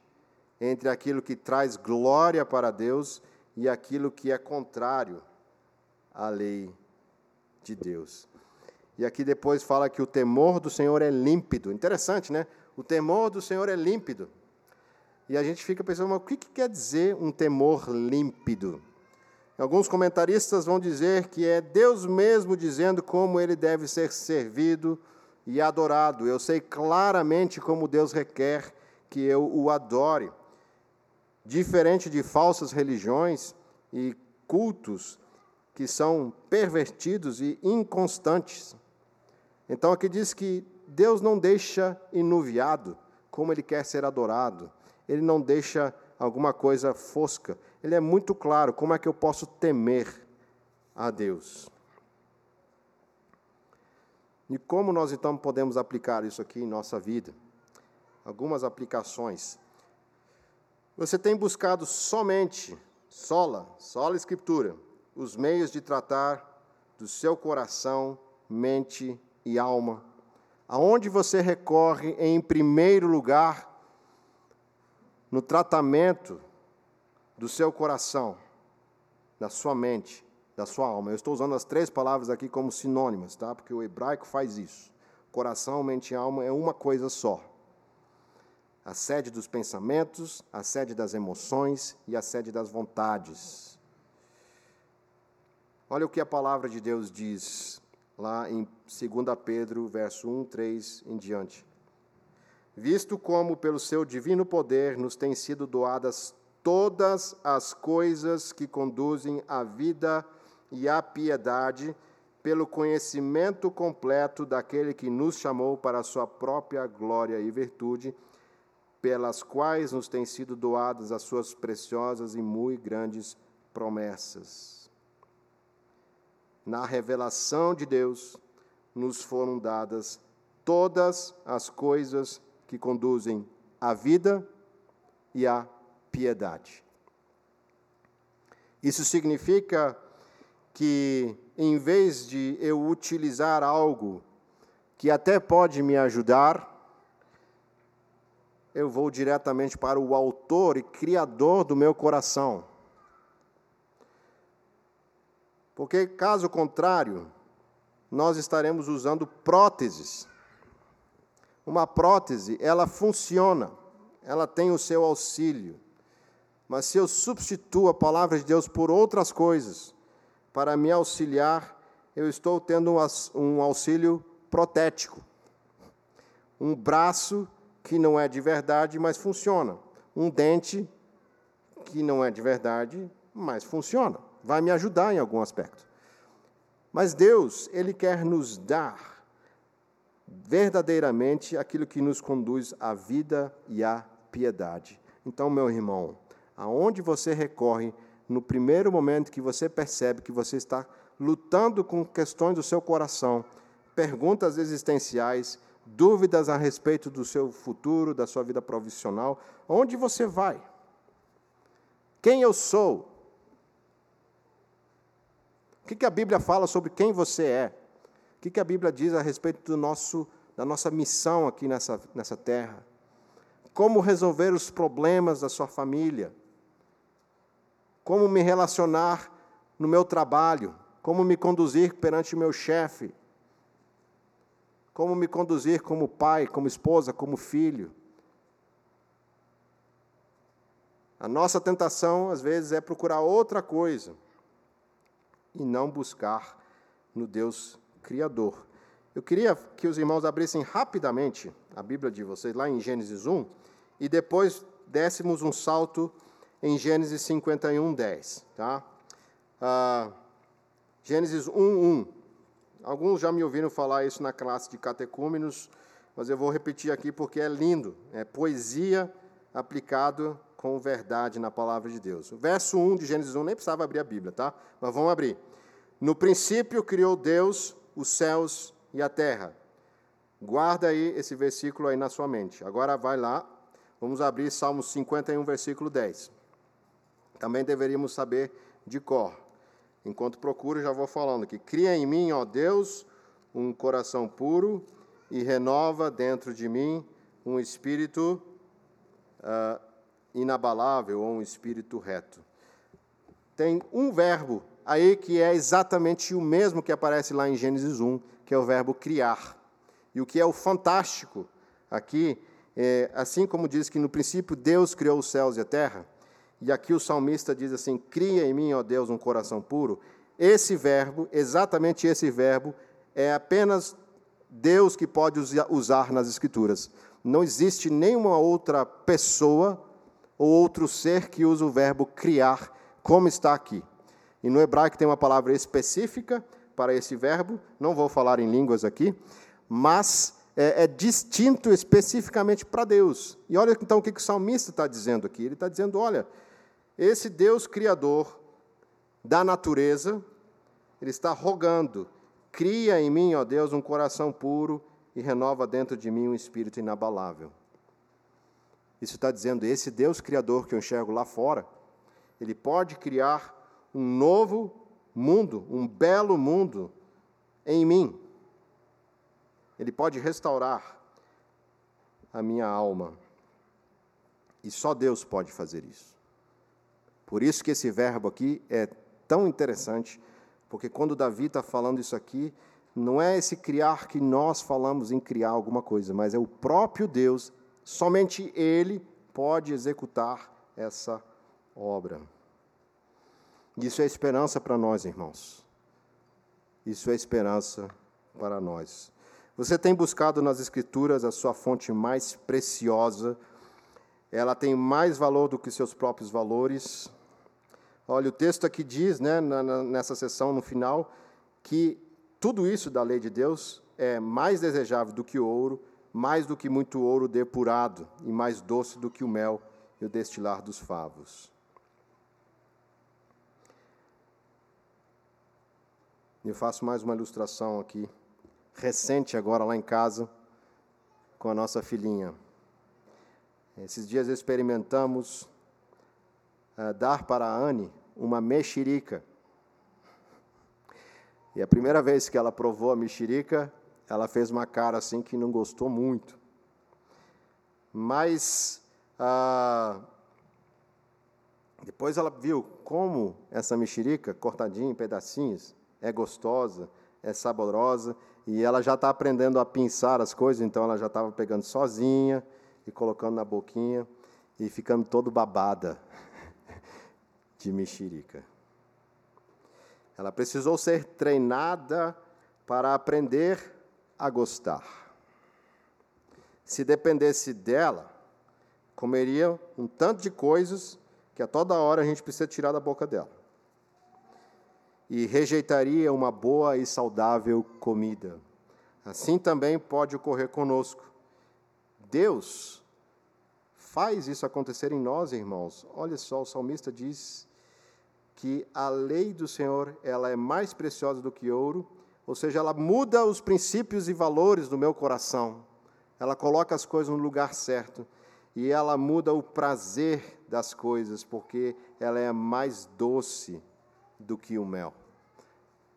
entre aquilo que traz glória para Deus e aquilo que é contrário à lei de Deus. E aqui depois fala que o temor do Senhor é límpido. Interessante, né? O temor do Senhor é límpido. E a gente fica pensando, mas o que, que quer dizer um temor límpido? Alguns comentaristas vão dizer que é Deus mesmo dizendo como ele deve ser servido e adorado. Eu sei claramente como Deus requer que eu o adore. Diferente de falsas religiões e cultos que são pervertidos e inconstantes. Então aqui diz que Deus não deixa inuviado como ele quer ser adorado. Ele não deixa alguma coisa fosca. Ele é muito claro como é que eu posso temer a Deus. E como nós então podemos aplicar isso aqui em nossa vida? Algumas aplicações. Você tem buscado somente, sola, sola escritura, os meios de tratar do seu coração, mente e alma. Aonde você recorre em primeiro lugar no tratamento do seu coração, da sua mente, da sua alma. Eu estou usando as três palavras aqui como sinônimas, tá? Porque o hebraico faz isso. Coração, mente e alma é uma coisa só. A sede dos pensamentos, a sede das emoções e a sede das vontades. Olha o que a palavra de Deus diz lá em 2 Pedro, verso 1, 3 em diante visto como, pelo seu divino poder, nos têm sido doadas todas as coisas que conduzem à vida e à piedade, pelo conhecimento completo daquele que nos chamou para a sua própria glória e virtude, pelas quais nos têm sido doadas as suas preciosas e muito grandes promessas. Na revelação de Deus, nos foram dadas todas as coisas que conduzem à vida e à piedade. Isso significa que, em vez de eu utilizar algo que até pode me ajudar, eu vou diretamente para o autor e criador do meu coração. Porque, caso contrário, nós estaremos usando próteses uma prótese, ela funciona, ela tem o seu auxílio, Mas se eu substituo a palavra de Deus por outras coisas para me auxiliar, eu estou tendo um auxílio protético. Um braço que não é de verdade, mas funciona. Um dente que não é de verdade, mas funciona. Vai me ajudar em algum aspecto. Mas Deus, Ele quer nos dar verdadeiramente aquilo que nos conduz à vida e à piedade. Então, meu irmão, aonde você recorre no primeiro momento que você percebe que você está lutando com questões do seu coração, perguntas existenciais, dúvidas a respeito do seu futuro, da sua vida profissional, onde você vai? Quem eu sou? O que, a Bíblia fala sobre quem você é? O que, a Bíblia diz a respeito do nosso, da nossa missão aqui nessa, nessa terra? Como resolver os problemas da sua família? Como me relacionar no meu trabalho? Como me conduzir perante o meu chefe? Como me conduzir como pai, como esposa, como filho? A nossa tentação, às vezes, é procurar outra coisa e não buscar no Deus Criador. Eu queria que os irmãos abrissem rapidamente a Bíblia de vocês, lá em Gênesis 1, e depois dessemos um salto em Gênesis 51, 10. Tá? Ah, Gênesis 1, 1. Alguns já me ouviram falar isso na classe de catecúmenos, mas eu vou repetir aqui porque é lindo. É poesia aplicado com verdade na palavra de Deus. O verso 1 de Gênesis 1 nem precisava abrir a Bíblia, tá? Mas vamos abrir. No princípio criou Deus os céus e a terra. Guarda aí esse versículo aí na sua mente. Agora vai lá, vamos abrir Salmos 51, versículo 10. Também deveríamos saber de cor. Enquanto procuro, já vou falando aqui. Cria em mim, ó Deus, um coração puro e renova dentro de mim um espírito uh, inabalável ou um espírito reto. Tem um verbo aí que é exatamente o mesmo que aparece lá em Gênesis 1, que é o verbo criar. E o que é o fantástico aqui, é, assim como diz que no princípio Deus criou os céus e a terra, e aqui o salmista diz assim: Cria em mim, ó Deus, um coração puro. Esse verbo, exatamente esse verbo, é apenas Deus que pode usar nas Escrituras. Não existe nenhuma outra pessoa ou outro ser que usa o verbo criar, como está aqui. E no hebraico tem uma palavra específica para esse verbo, não vou falar em línguas aqui, mas é, é distinto especificamente para Deus. E olha então o que, que o salmista está dizendo aqui. Ele está dizendo: olha, esse Deus Criador da natureza, ele está rogando: cria em mim, ó Deus, um coração puro e renova dentro de mim um espírito inabalável. Isso está dizendo, esse Deus Criador que eu enxergo lá fora, ele pode criar um novo mundo, um belo mundo em mim. Ele pode restaurar a minha alma. E só Deus pode fazer isso. Por isso que esse verbo aqui é tão interessante, porque quando Davi está falando isso aqui, não é esse criar que nós falamos em criar alguma coisa, mas é o próprio Deus Somente Ele pode executar essa obra. Isso é esperança para nós, irmãos. Isso é esperança para nós. Você tem buscado nas Escrituras a sua fonte mais preciosa, ela tem mais valor do que seus próprios valores. Olha, o texto aqui diz, né, nessa sessão no final, que tudo isso da lei de Deus é mais desejável do que o ouro, mais do que muito ouro depurado, e mais doce do que o mel e o destilar dos favos. Eu faço mais uma ilustração aqui, recente agora lá em casa, com a nossa filhinha. Esses dias experimentamos uh, dar para a Anne uma mexerica. E a primeira vez que ela provou a mexerica, ela fez uma cara assim que não gostou muito. Mas depois ela viu como essa mexerica, cortadinha em pedacinhos, é gostosa, é saborosa, e ela já está aprendendo a pinçar as coisas, então ela já estava pegando sozinha e colocando na boquinha e ficando todo babada. [LAUGHS] de mexerica. Ela precisou ser treinada para aprender a gostar. Se dependesse dela, comeria um tanto de coisas que a toda hora a gente precisa tirar da boca dela. E rejeitaria uma boa e saudável comida. Assim também pode ocorrer conosco. Deus faz isso acontecer em nós, irmãos. Olha só, o salmista diz que a lei do Senhor ela é mais preciosa do que ouro, ou seja, ela muda os princípios e valores do meu coração. Ela coloca as coisas no lugar certo e ela muda o prazer das coisas, porque ela é mais doce do que o mel.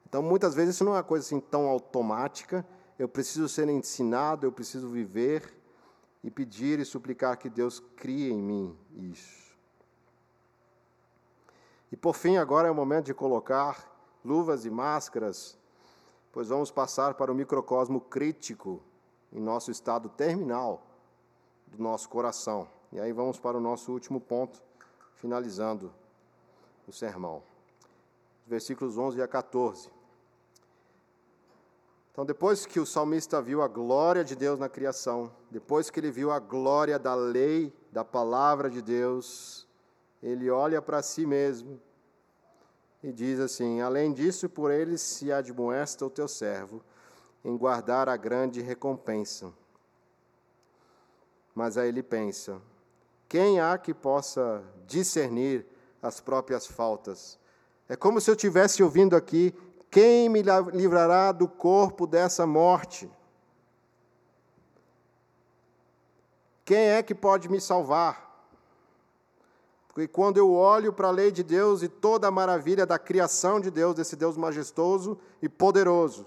Então, muitas vezes isso não é uma coisa assim tão automática. Eu preciso ser ensinado, eu preciso viver e pedir e suplicar que Deus crie em mim isso. E por fim, agora é o momento de colocar luvas e máscaras, pois vamos passar para o microcosmo crítico em nosso estado terminal do nosso coração. E aí vamos para o nosso último ponto, finalizando o sermão. Versículos 11 a 14. Então, depois que o salmista viu a glória de Deus na criação, depois que ele viu a glória da lei, da palavra de Deus, ele olha para si mesmo e diz assim: Além disso, por ele se admoesta o teu servo em guardar a grande recompensa. Mas aí ele pensa: quem há que possa discernir as próprias faltas? É como se eu estivesse ouvindo aqui: quem me livrará do corpo dessa morte? Quem é que pode me salvar? Porque quando eu olho para a lei de Deus e toda a maravilha da criação de Deus, desse Deus majestoso e poderoso,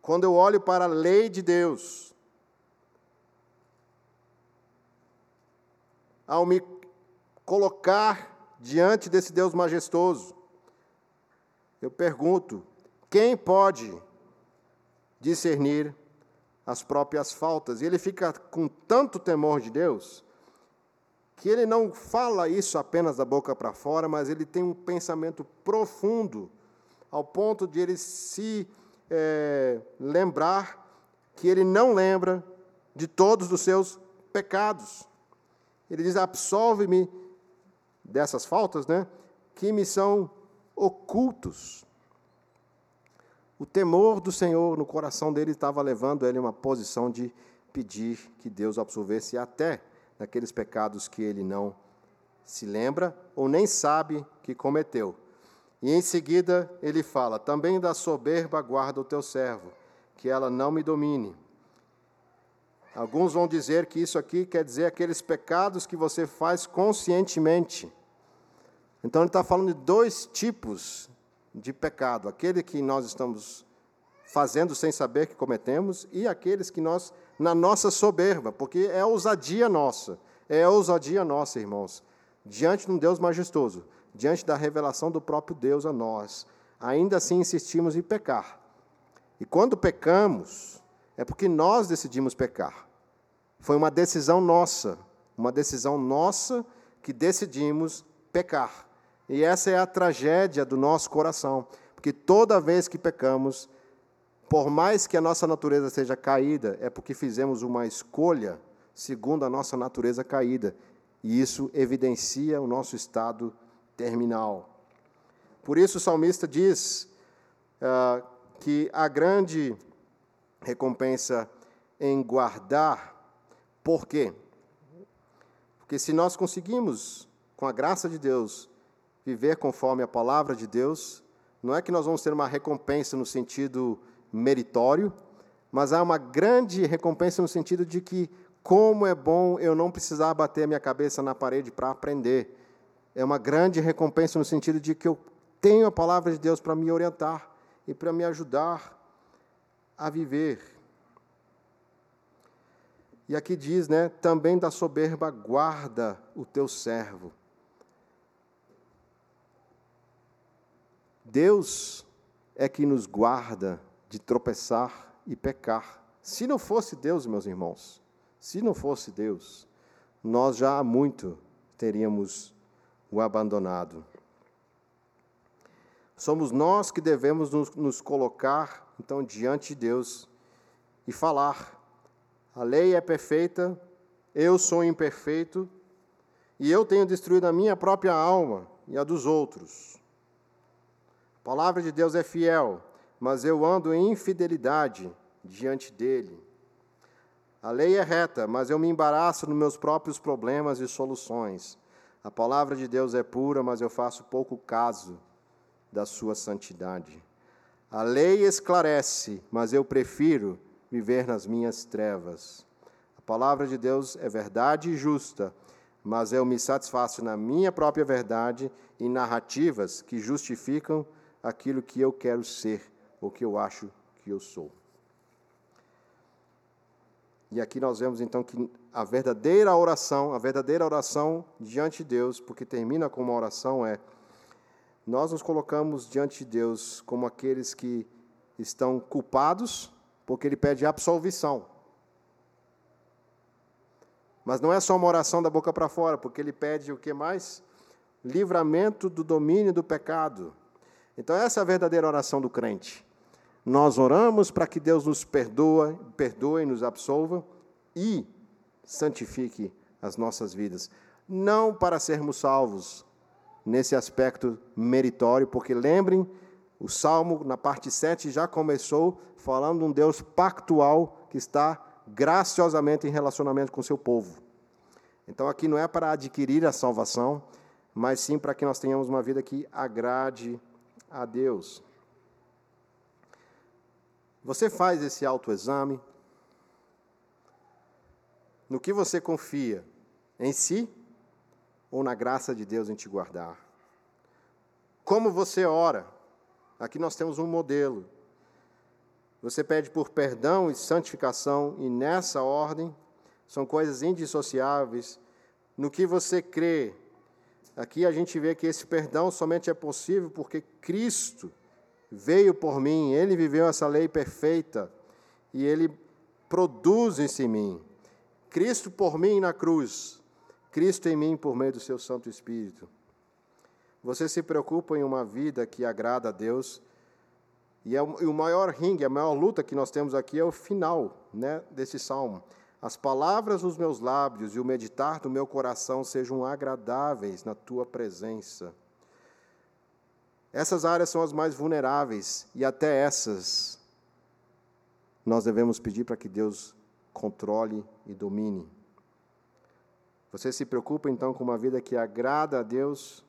quando eu olho para a lei de Deus, ao me colocar diante desse Deus majestoso, eu pergunto: quem pode discernir as próprias faltas. E ele fica com tanto temor de Deus que ele não fala isso apenas da boca para fora, mas ele tem um pensamento profundo, ao ponto de ele se é, lembrar que ele não lembra de todos os seus pecados. Ele diz: absolve-me dessas faltas, né, que me são ocultos. O temor do Senhor no coração dele estava levando ele a uma posição de pedir que Deus absolvesse até daqueles pecados que ele não se lembra ou nem sabe que cometeu. E em seguida ele fala: Também da soberba guarda o teu servo, que ela não me domine. Alguns vão dizer que isso aqui quer dizer aqueles pecados que você faz conscientemente. Então ele está falando de dois tipos de pecado, aquele que nós estamos fazendo sem saber que cometemos, e aqueles que nós, na nossa soberba, porque é ousadia nossa, é ousadia nossa, irmãos, diante de um Deus majestoso, diante da revelação do próprio Deus a nós, ainda assim insistimos em pecar. E quando pecamos, é porque nós decidimos pecar. Foi uma decisão nossa, uma decisão nossa que decidimos pecar. E essa é a tragédia do nosso coração, porque toda vez que pecamos, por mais que a nossa natureza seja caída, é porque fizemos uma escolha segundo a nossa natureza caída, e isso evidencia o nosso estado terminal. Por isso o salmista diz uh, que a grande recompensa em guardar, por quê? Porque se nós conseguimos, com a graça de Deus, viver conforme a palavra de Deus, não é que nós vamos ter uma recompensa no sentido meritório, mas há uma grande recompensa no sentido de que, como é bom eu não precisar bater a minha cabeça na parede para aprender. É uma grande recompensa no sentido de que eu tenho a palavra de Deus para me orientar e para me ajudar a viver. E aqui diz, né, também da soberba guarda o teu servo. Deus é que nos guarda de tropeçar e pecar. Se não fosse Deus, meus irmãos, se não fosse Deus, nós já há muito teríamos o abandonado. Somos nós que devemos nos, nos colocar, então, diante de Deus e falar. A lei é perfeita, eu sou imperfeito e eu tenho destruído a minha própria alma e a dos outros. A palavra de Deus é fiel, mas eu ando em infidelidade diante dele. A lei é reta, mas eu me embaraço nos meus próprios problemas e soluções. A palavra de Deus é pura, mas eu faço pouco caso da sua santidade. A lei esclarece, mas eu prefiro viver nas minhas trevas. A palavra de Deus é verdade e justa, mas eu me satisfaço na minha própria verdade e narrativas que justificam aquilo que eu quero ser ou que eu acho que eu sou. E aqui nós vemos então que a verdadeira oração, a verdadeira oração diante de Deus, porque termina com uma oração, é: nós nos colocamos diante de Deus como aqueles que estão culpados, porque Ele pede absolvição. Mas não é só uma oração da boca para fora, porque ele pede o que mais? Livramento do domínio do pecado. Então, essa é a verdadeira oração do crente. Nós oramos para que Deus nos perdoe, perdoe, nos absolva e santifique as nossas vidas. Não para sermos salvos nesse aspecto meritório, porque lembrem, o Salmo, na parte 7, já começou falando de um Deus pactual que está graciosamente em relacionamento com seu povo. Então aqui não é para adquirir a salvação, mas sim para que nós tenhamos uma vida que agrade a Deus. Você faz esse autoexame? No que você confia? Em si ou na graça de Deus em te guardar? Como você ora? Aqui nós temos um modelo. Você pede por perdão e santificação, e nessa ordem são coisas indissociáveis. No que você crê, aqui a gente vê que esse perdão somente é possível porque Cristo veio por mim, ele viveu essa lei perfeita e ele produz isso em mim. Cristo por mim na cruz, Cristo em mim por meio do seu Santo Espírito. Você se preocupa em uma vida que agrada a Deus e, é e o maior ringue, a maior luta que nós temos aqui é o final né, desse salmo. As palavras dos meus lábios e o meditar do meu coração sejam agradáveis na tua presença. Essas áreas são as mais vulneráveis e até essas nós devemos pedir para que Deus controle e domine. Você se preocupa então com uma vida que agrada a Deus?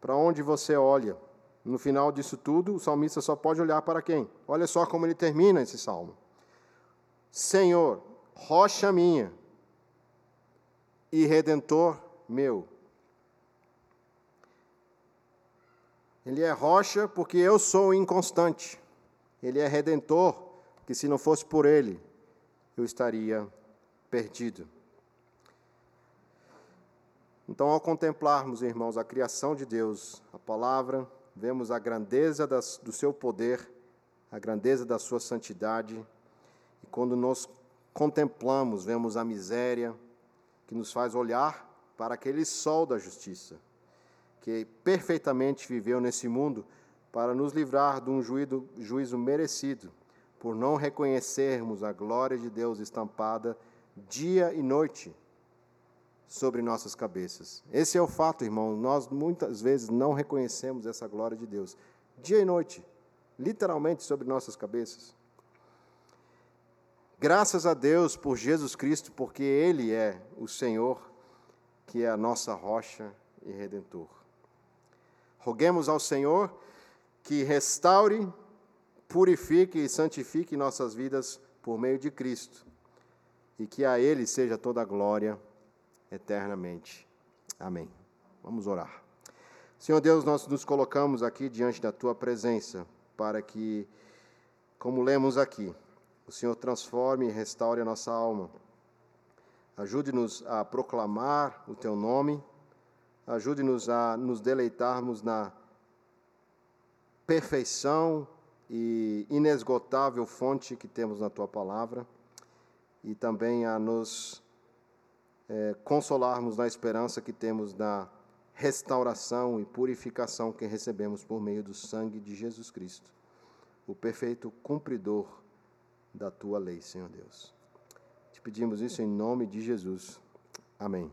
Para onde você olha? No final disso tudo, o salmista só pode olhar para quem? Olha só como ele termina esse salmo: Senhor, rocha minha e redentor meu. Ele é rocha porque eu sou inconstante. Ele é redentor, que se não fosse por ele, eu estaria perdido. Então, ao contemplarmos, irmãos, a criação de Deus, a palavra, vemos a grandeza das, do seu poder, a grandeza da sua santidade, e quando nós contemplamos, vemos a miséria que nos faz olhar para aquele sol da justiça, que perfeitamente viveu nesse mundo para nos livrar de um juízo, juízo merecido, por não reconhecermos a glória de Deus estampada dia e noite sobre nossas cabeças. Esse é o fato, irmão. Nós muitas vezes não reconhecemos essa glória de Deus, dia e noite, literalmente sobre nossas cabeças. Graças a Deus por Jesus Cristo, porque Ele é o Senhor, que é a nossa rocha e redentor. Roguemos ao Senhor que restaure, purifique e santifique nossas vidas por meio de Cristo, e que a Ele seja toda a glória eternamente. Amém. Vamos orar. Senhor Deus, nós nos colocamos aqui diante da tua presença para que, como lemos aqui, o Senhor transforme e restaure a nossa alma. Ajude-nos a proclamar o teu nome, ajude-nos a nos deleitarmos na perfeição e inesgotável fonte que temos na tua palavra e também a nos é, consolarmos na esperança que temos na restauração e purificação que recebemos por meio do sangue de Jesus Cristo, o perfeito cumpridor da tua lei, Senhor Deus. Te pedimos isso em nome de Jesus. Amém.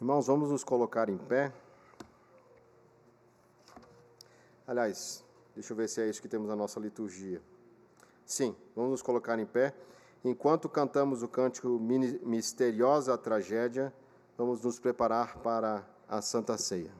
Irmãos, vamos nos colocar em pé. Aliás, deixa eu ver se é isso que temos na nossa liturgia. Sim, vamos nos colocar em pé. Enquanto cantamos o cântico Misteriosa Tragédia, vamos nos preparar para a Santa Ceia.